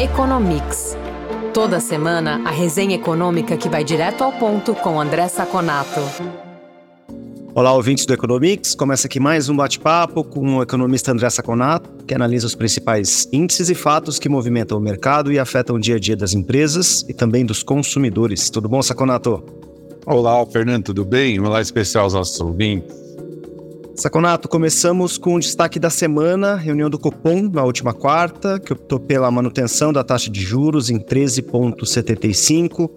Economics. Toda semana, a resenha econômica que vai direto ao ponto com André Saconato. Olá, ouvintes do Economics. Começa aqui mais um bate-papo com o economista André Saconato, que analisa os principais índices e fatos que movimentam o mercado e afetam o dia a dia das empresas e também dos consumidores. Tudo bom, Saconato? Olá, Fernando, tudo bem? Olá especial aos nossos ouvintes. Saconato, começamos com o destaque da semana, reunião do Copom na última quarta, que optou pela manutenção da taxa de juros em 13,75.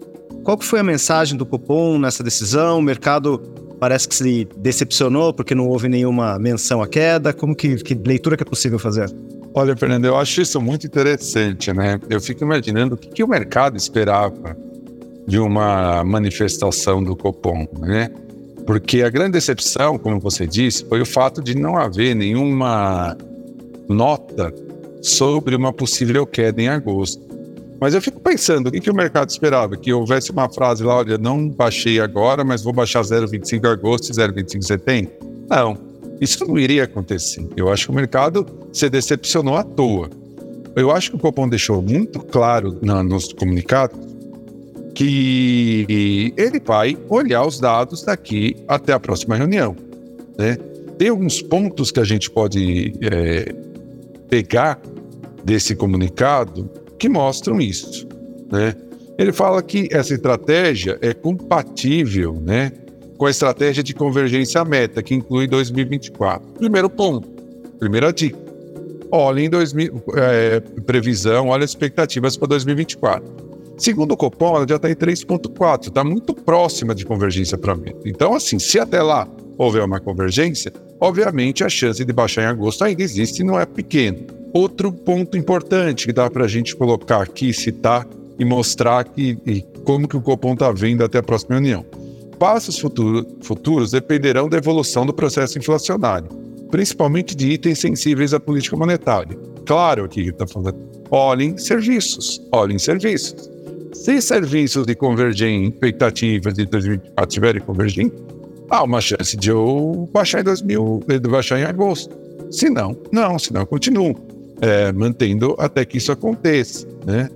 Qual que foi a mensagem do Copom nessa decisão? O mercado parece que se decepcionou porque não houve nenhuma menção à queda. Como que, que leitura que é possível fazer? Olha, Fernando, eu acho isso muito interessante, né? Eu fico imaginando o que, que o mercado esperava de uma manifestação do Copom, né? Porque a grande decepção, como você disse, foi o fato de não haver nenhuma nota sobre uma possível queda em agosto. Mas eu fico pensando, o que, o mercado esperava? Que houvesse uma frase lá, olha, não baixei agora, mas vou baixar 0,25 em agosto e 0,25 em setembro? Não, isso não iria acontecer. Eu acho que o mercado se decepcionou à toa. Eu acho que o Copom deixou muito claro na, nos comunicados que ele vai olhar os dados daqui até a próxima reunião. Né? Tem alguns pontos que a gente pode é, pegar desse comunicado que mostram isso. Né? Ele fala que essa estratégia é compatível né, com a estratégia de convergência meta, que inclui 2024. Primeiro ponto, primeira dica. Olhem 2000, é, previsão, olha as expectativas para 2024. Segundo o Copom, já está em 3,4, está muito próxima de convergência para meta. Então, assim, se até lá houver uma convergência, obviamente a chance de baixar em agosto ainda existe e não é pequeno. Outro ponto importante que dá para a gente colocar aqui, citar e mostrar que, e como que o Copom está vendo até a próxima reunião. Passos futuro, futuros dependerão da evolução do processo inflacionário, principalmente de itens sensíveis à política monetária. Claro que está falando, olhem serviços, olhem serviços. Se serviços de convergem, expectativas de 2024 estiverem convergindo, há uma chance de eu baixar em 2000, de baixar em agosto. Se não, não, se não, continuo é, mantendo até que isso aconteça, né?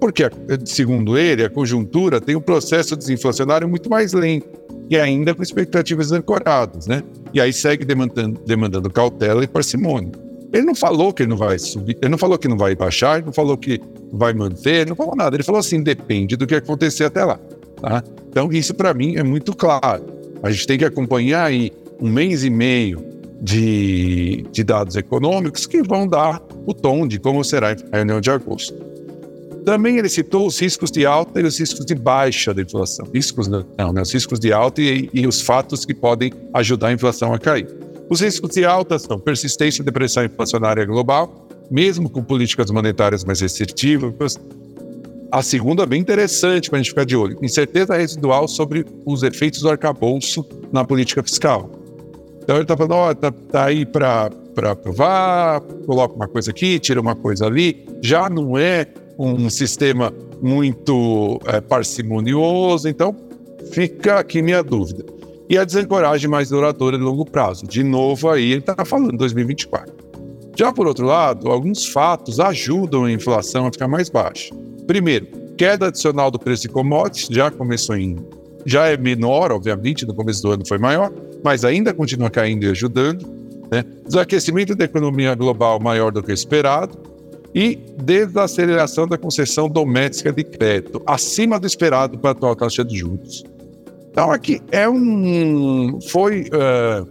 Porque, segundo ele, a conjuntura tem um processo desinflacionário muito mais lento e ainda com expectativas ancoradas, né? E aí segue demandando, demandando cautela e parcimônia. Ele não falou que ele não vai subir, ele não falou que não vai baixar, ele não falou que vai manter, ele não falou nada. Ele falou assim: depende do que acontecer até lá. Tá? Então, isso para mim é muito claro. A gente tem que acompanhar aí um mês e meio de, de dados econômicos que vão dar o tom de como será a reunião de agosto. Também ele citou os riscos de alta e os riscos de baixa da inflação. Riscos não, né? Os riscos de alta e, e os fatos que podem ajudar a inflação a cair. Os riscos de alta são persistência de pressão inflacionária global, mesmo com políticas monetárias mais restritivas. A segunda bem interessante para a gente ficar de olho: incerteza residual sobre os efeitos do arcabouço na política fiscal. Então ele está falando: ó, oh, tá, tá aí para aprovar, coloca uma coisa aqui, tira uma coisa ali. Já não é um sistema muito é, parcimonioso, então fica aqui minha dúvida e a desancoragem mais duradoura de longo prazo. De novo, aí ele está falando 2024. Já por outro lado, alguns fatos ajudam a inflação a ficar mais baixa. Primeiro, queda adicional do preço de commodities, já começou em. já é menor, obviamente, no começo do ano foi maior, mas ainda continua caindo e ajudando. Né? Desaquecimento da economia global maior do que esperado e desaceleração da concessão doméstica de crédito, acima do esperado para a atual taxa de juros. Então, aqui é um. Foi uh,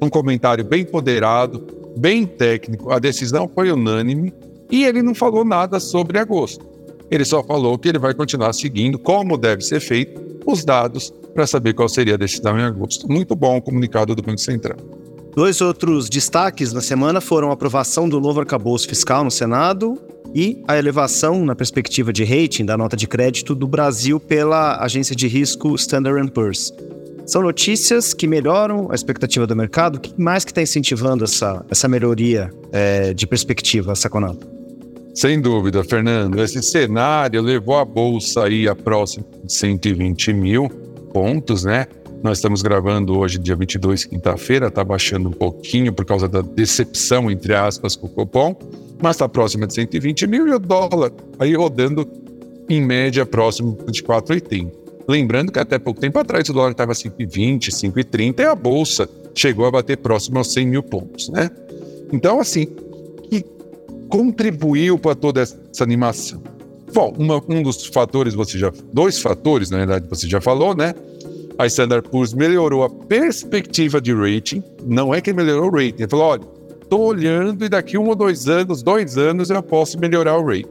um comentário bem ponderado, bem técnico. A decisão foi unânime e ele não falou nada sobre agosto. Ele só falou que ele vai continuar seguindo, como deve ser feito, os dados para saber qual seria a decisão em agosto. Muito bom o comunicado do Banco Central. Dois outros destaques na semana foram a aprovação do novo arcabouço fiscal no Senado e a elevação na perspectiva de rating da nota de crédito do Brasil pela agência de risco Standard Poor's. São notícias que melhoram a expectativa do mercado. O que mais que está incentivando essa, essa melhoria é, de perspectiva, Saconato? Sem dúvida, Fernando. Esse cenário levou a bolsa aí a próxima de 120 mil pontos, né? Nós estamos gravando hoje, dia 22, quinta-feira, está baixando um pouquinho por causa da decepção, entre aspas, com o Copom. mas está próxima de 120 mil e o dólar aí rodando em média próximo de 4,80. Lembrando que até pouco tempo atrás o dólar estava 5,20, 5,30 e a bolsa chegou a bater próximo aos 100 mil pontos, né? Então, assim, que contribuiu para toda essa animação? Bom, uma, um dos fatores, você já, dois fatores, na verdade, você já falou, né? A Standard Poor's melhorou a perspectiva de rating, não é que melhorou o rating, ele falou, olha, estou olhando e daqui um ou dois anos, dois anos eu posso melhorar o rating.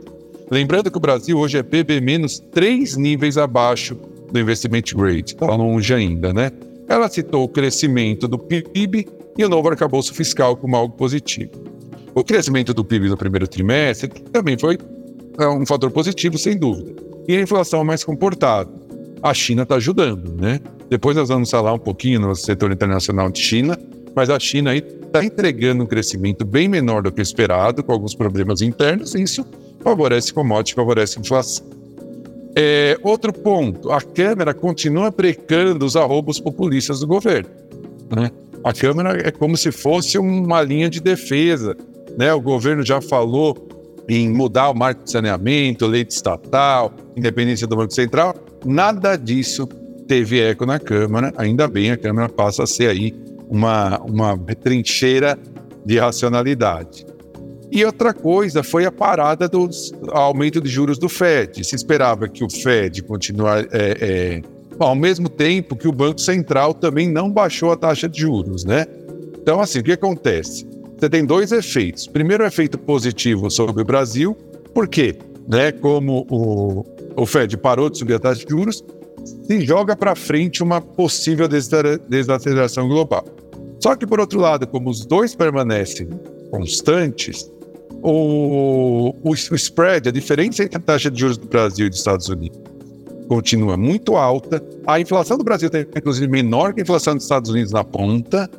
Lembrando que o Brasil hoje é BB menos três níveis abaixo do investimento grade, está longe ainda, né? Ela citou o crescimento do PIB e o novo arcabouço fiscal como algo positivo. O crescimento do PIB no primeiro trimestre também foi é, um fator positivo, sem dúvida. E a inflação mais comportada. A China está ajudando, né? Depois nós vamos falar um pouquinho no setor internacional de China, mas a China aí está entregando um crescimento bem menor do que esperado, com alguns problemas internos, e isso favorece commodity, favorece inflação. É, outro ponto, a Câmara continua precando os arrobos populistas do governo. Né? A Câmara é como se fosse uma linha de defesa. Né? O governo já falou em mudar o marco de saneamento, leite estatal, independência do Banco Central. Nada disso teve eco na Câmara. Ainda bem, a Câmara passa a ser aí uma, uma trincheira de racionalidade. E outra coisa foi a parada do aumento de juros do Fed. Se esperava que o Fed continuar é, é, ao mesmo tempo que o Banco Central também não baixou a taxa de juros, né? Então, assim, o que acontece? Você tem dois efeitos. Primeiro, o efeito positivo sobre o Brasil, porque, né, como o, o Fed parou de subir a taxa de juros, se joga para frente uma possível desaceleração global. Só que, por outro lado, como os dois permanecem constantes, o, o, o spread, a diferença entre a taxa de juros do Brasil e dos Estados Unidos, continua muito alta. A inflação do Brasil está, inclusive, menor que a inflação dos Estados Unidos na ponta.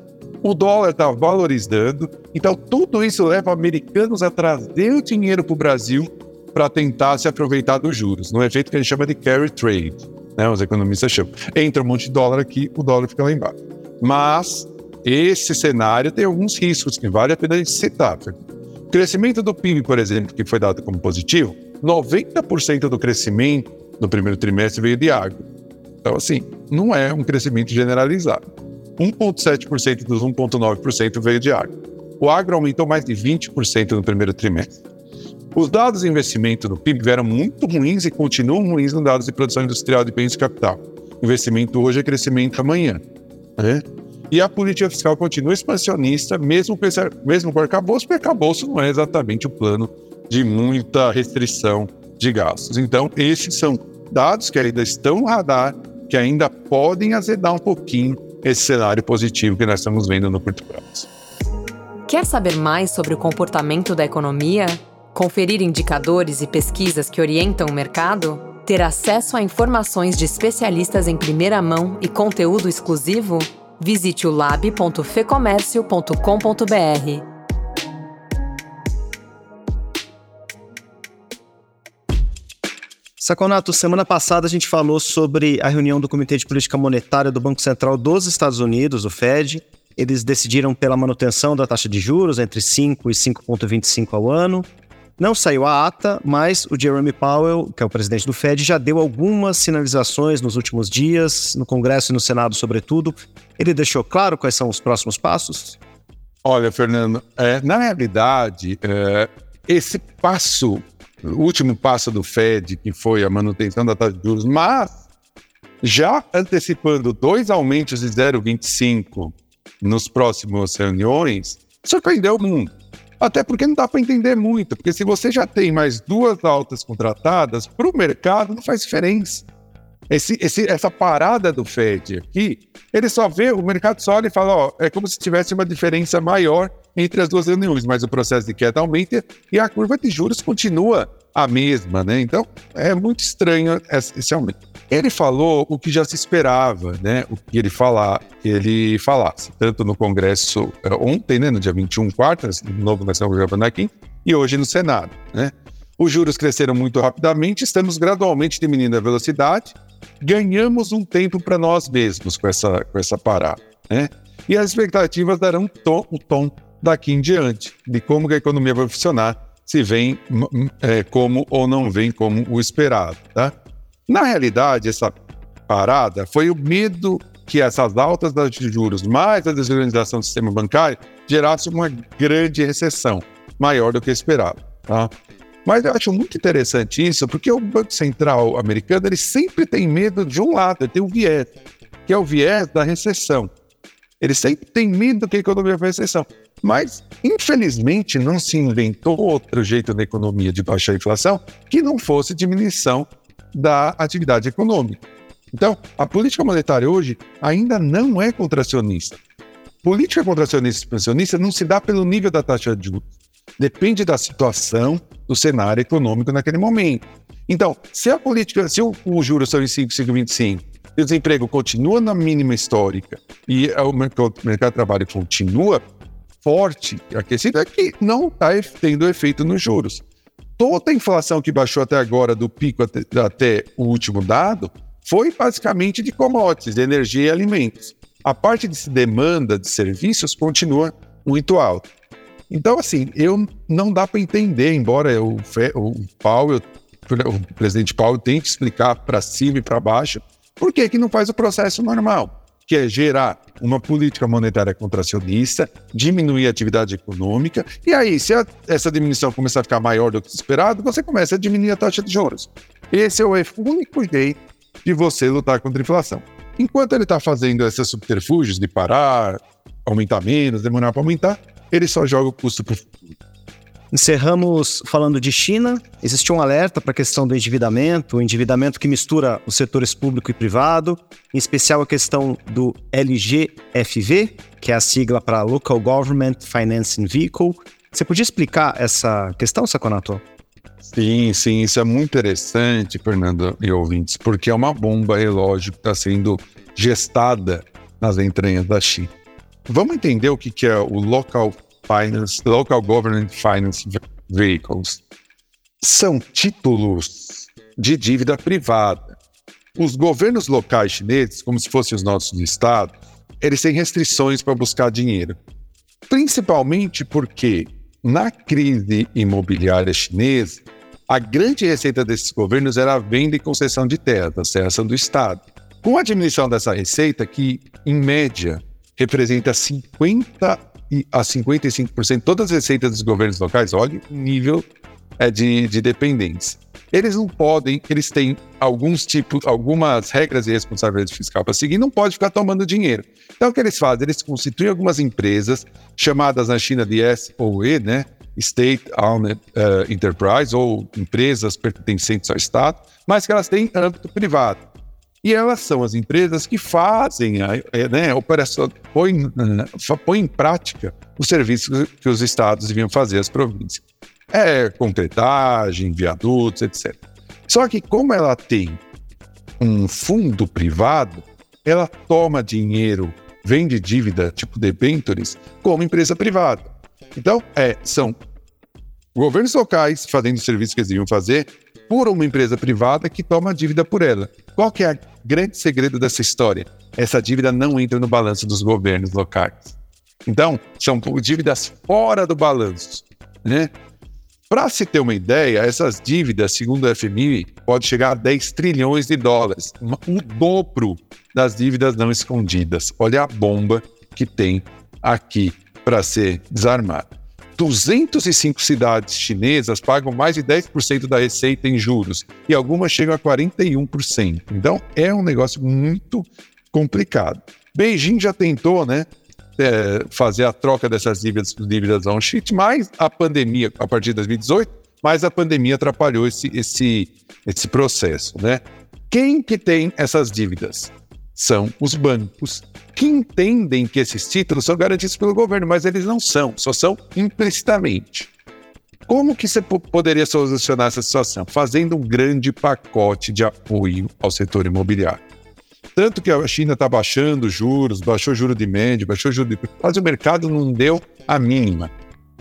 O dólar está valorizando. Então, tudo isso leva americanos a trazer o dinheiro para o Brasil para tentar se aproveitar dos juros, no efeito que a gente chama de carry trade. Né? Os economistas chamam. Entra um monte de dólar aqui, o dólar fica lá embaixo. Mas esse cenário tem alguns riscos que vale a pena a gente citar crescimento do PIB, por exemplo, que foi dado como positivo, 90% do crescimento no primeiro trimestre veio de agro. Então, assim, não é um crescimento generalizado. 1,7% dos 1,9% veio de agro. O agro aumentou mais de 20% no primeiro trimestre. Os dados de investimento no PIB vieram muito ruins e continuam ruins nos dados de produção industrial de bens de capital. Investimento hoje é crescimento amanhã. Né? E a política fiscal continua expansionista, mesmo esse, mesmo com o arcabouço, porque arcabouço não é exatamente o plano de muita restrição de gastos. Então, esses são dados que ainda estão no radar, que ainda podem azedar um pouquinho esse cenário positivo que nós estamos vendo no curto prazo. Quer saber mais sobre o comportamento da economia? Conferir indicadores e pesquisas que orientam o mercado? Ter acesso a informações de especialistas em primeira mão e conteúdo exclusivo? Visite o lab.fecomércio.com.br. Saconato, semana passada a gente falou sobre a reunião do Comitê de Política Monetária do Banco Central dos Estados Unidos, o Fed. Eles decidiram pela manutenção da taxa de juros entre 5 e 5,25 ao ano. Não saiu a ata, mas o Jeremy Powell, que é o presidente do Fed, já deu algumas sinalizações nos últimos dias, no Congresso e no Senado, sobretudo. Ele deixou claro quais são os próximos passos? Olha, Fernando, é, na realidade, é, esse passo, o último passo do Fed, que foi a manutenção da taxa de juros, mas já antecipando dois aumentos de 0,25 nos próximos reuniões, surpreendeu o mundo. Até porque não dá para entender muito, porque se você já tem mais duas altas contratadas, para o mercado não faz diferença. Esse, esse, essa parada do Fed aqui, ele só vê, o mercado só olha e fala, ó, é como se tivesse uma diferença maior entre as duas reuniões, mas o processo de queda aumenta e a curva de juros continua a mesma, né? Então, é muito estranho esse aumento. Ele falou o que já se esperava, né? O que ele falar, ele falasse, tanto no Congresso eh, ontem, né, no dia 21, quarta, de novo estamos gravando aqui, e hoje no Senado, né? Os juros cresceram muito rapidamente, estamos gradualmente diminuindo a velocidade, ganhamos um tempo para nós mesmos com essa, com essa parada, né? E as expectativas darão tom, o tom daqui em diante, de como a economia vai funcionar se vem é, como ou não vem como o esperado. Tá? Na realidade, essa parada foi o medo que essas altas de juros mais a desorganização do sistema bancário gerasse uma grande recessão, maior do que esperado. Tá? Mas eu acho muito interessante isso, porque o Banco Central americano ele sempre tem medo de um lado, ele tem o viés, que é o viés da recessão. Ele sempre tem medo que a economia vai recessão. Mas, infelizmente, não se inventou outro jeito da economia de baixar a inflação que não fosse diminuição da atividade econômica. Então, a política monetária hoje ainda não é contracionista. Política contracionista e expansionista não se dá pelo nível da taxa de juros. Depende da situação do cenário econômico naquele momento. Então, se a política, se o, o juros são em 5, 5,25 e o desemprego continua na mínima histórica e o mercado, o mercado de trabalho continua forte, aquecido, é que não está tendo efeito nos juros. Toda a inflação que baixou até agora, do pico até, até o último dado, foi basicamente de commodities, de energia e alimentos. A parte de demanda de serviços continua muito alta. Então, assim, eu não dá para entender, embora o, o Powell, o presidente Paulo tente explicar para cima e para baixo, por que, que não faz o processo normal, que é gerar uma política monetária contracionista, diminuir a atividade econômica, e aí, se a, essa diminuição começar a ficar maior do que esperado, você começa a diminuir a taxa de juros. Esse é o único jeito de você lutar contra a inflação. Enquanto ele está fazendo esses subterfúgios de parar, aumentar menos, demorar para aumentar, ele só joga o custo para o futuro. Encerramos falando de China. Existe um alerta para a questão do endividamento, o endividamento que mistura os setores público e privado, em especial a questão do LGFV, que é a sigla para Local Government Financing Vehicle. Você podia explicar essa questão, Saconato? Sim, sim, isso é muito interessante, Fernando e ouvintes, porque é uma bomba relógio que está sendo gestada nas entranhas da China. Vamos entender o que, é o Local Finance, Local Government Finance Vehicles. São títulos de dívida privada. Os governos locais chineses, como se fossem os nossos estados, eles têm restrições para buscar dinheiro. Principalmente porque na crise imobiliária chinesa, a grande receita desses governos era a venda e concessão de terras, a terras do Estado. Com a diminuição dessa receita, que em média representa 50 a 55% todas as receitas dos governos locais, olha o nível é, de, de dependência. Eles não podem, eles têm alguns tipos, algumas regras e responsabilidade fiscal para seguir, não pode ficar tomando dinheiro. Então o que eles fazem? Eles constituem algumas empresas chamadas na China de SOE, né? State Owned uh, Enterprise, ou empresas pertencentes ao Estado, mas que elas têm âmbito privado. E elas são as empresas que fazem a, é, né, a operação, põem, põe em prática os serviços que os estados deviam fazer às províncias. É concretagem, viadutos, etc. Só que como ela tem um fundo privado, ela toma dinheiro, vende dívida, tipo debentures, como empresa privada. Então, é, são governos locais fazendo o serviço que eles deviam fazer por uma empresa privada que toma a dívida por ela. Qual que é o grande segredo dessa história? Essa dívida não entra no balanço dos governos locais. Então, são dívidas fora do balanço, né? Para se ter uma ideia, essas dívidas, segundo o FMI, pode chegar a 10 trilhões de dólares, o dobro das dívidas não escondidas. Olha a bomba que tem aqui para ser desarmada. 205 cidades chinesas pagam mais de 10% da receita em juros e algumas chegam a 41%. Então é um negócio muito complicado. Beijing já tentou, né, é, fazer a troca dessas dívidas dívidas on sheet, mas a pandemia, a partir de 2018, mas a pandemia atrapalhou esse, esse, esse processo, né? Quem que tem essas dívidas? São os bancos que entendem que esses títulos são garantidos pelo governo, mas eles não são, só são implicitamente. Como que você poderia solucionar essa situação? Fazendo um grande pacote de apoio ao setor imobiliário. Tanto que a China está baixando juros, baixou juro de médio, baixou juro de. Mas o mercado não deu a mínima.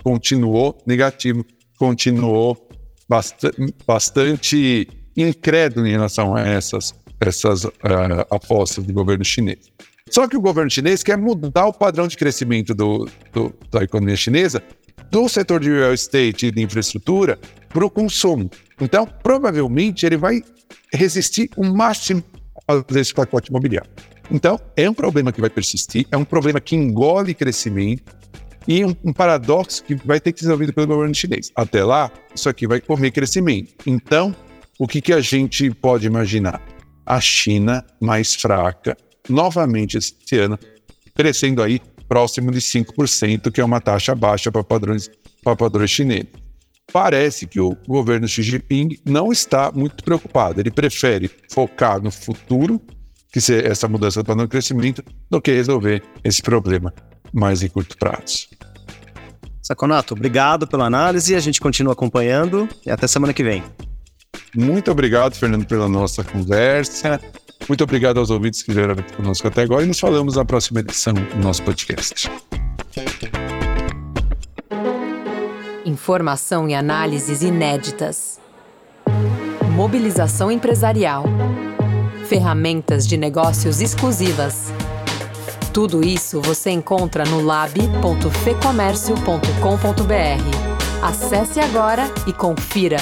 Continuou negativo, continuou bastante, bastante incrédulo em relação a essas, essas uh, apostas do governo chinês. Só que o governo chinês quer mudar o padrão de crescimento do, do, da economia chinesa do setor de real estate e de infraestrutura para o consumo. Então, provavelmente, ele vai resistir o máximo desse pacote imobiliário. Então, é um problema que vai persistir, é um problema que engole crescimento e um, um paradoxo que vai ter que ser resolvido pelo governo chinês. Até lá, isso aqui vai comer crescimento. Então, o que, que a gente pode imaginar? A China mais fraca, novamente esse ano, crescendo aí próximo de 5%, que é uma taxa baixa para padrões, para padrões chineses. Parece que o governo Xi Jinping não está muito preocupado. Ele prefere focar no futuro, que ser essa mudança do padrão de crescimento, do que resolver esse problema mais em curto prazo. Saconato, obrigado pela análise. A gente continua acompanhando e até semana que vem. Muito obrigado, Fernando, pela nossa conversa. Muito obrigado aos ouvintes que vieram conosco até agora e nos falamos na próxima edição do nosso podcast. Informação e análises inéditas. Mobilização empresarial. Ferramentas de negócios exclusivas. Tudo isso você encontra no lab.fecomércio.com.br. Acesse agora e confira.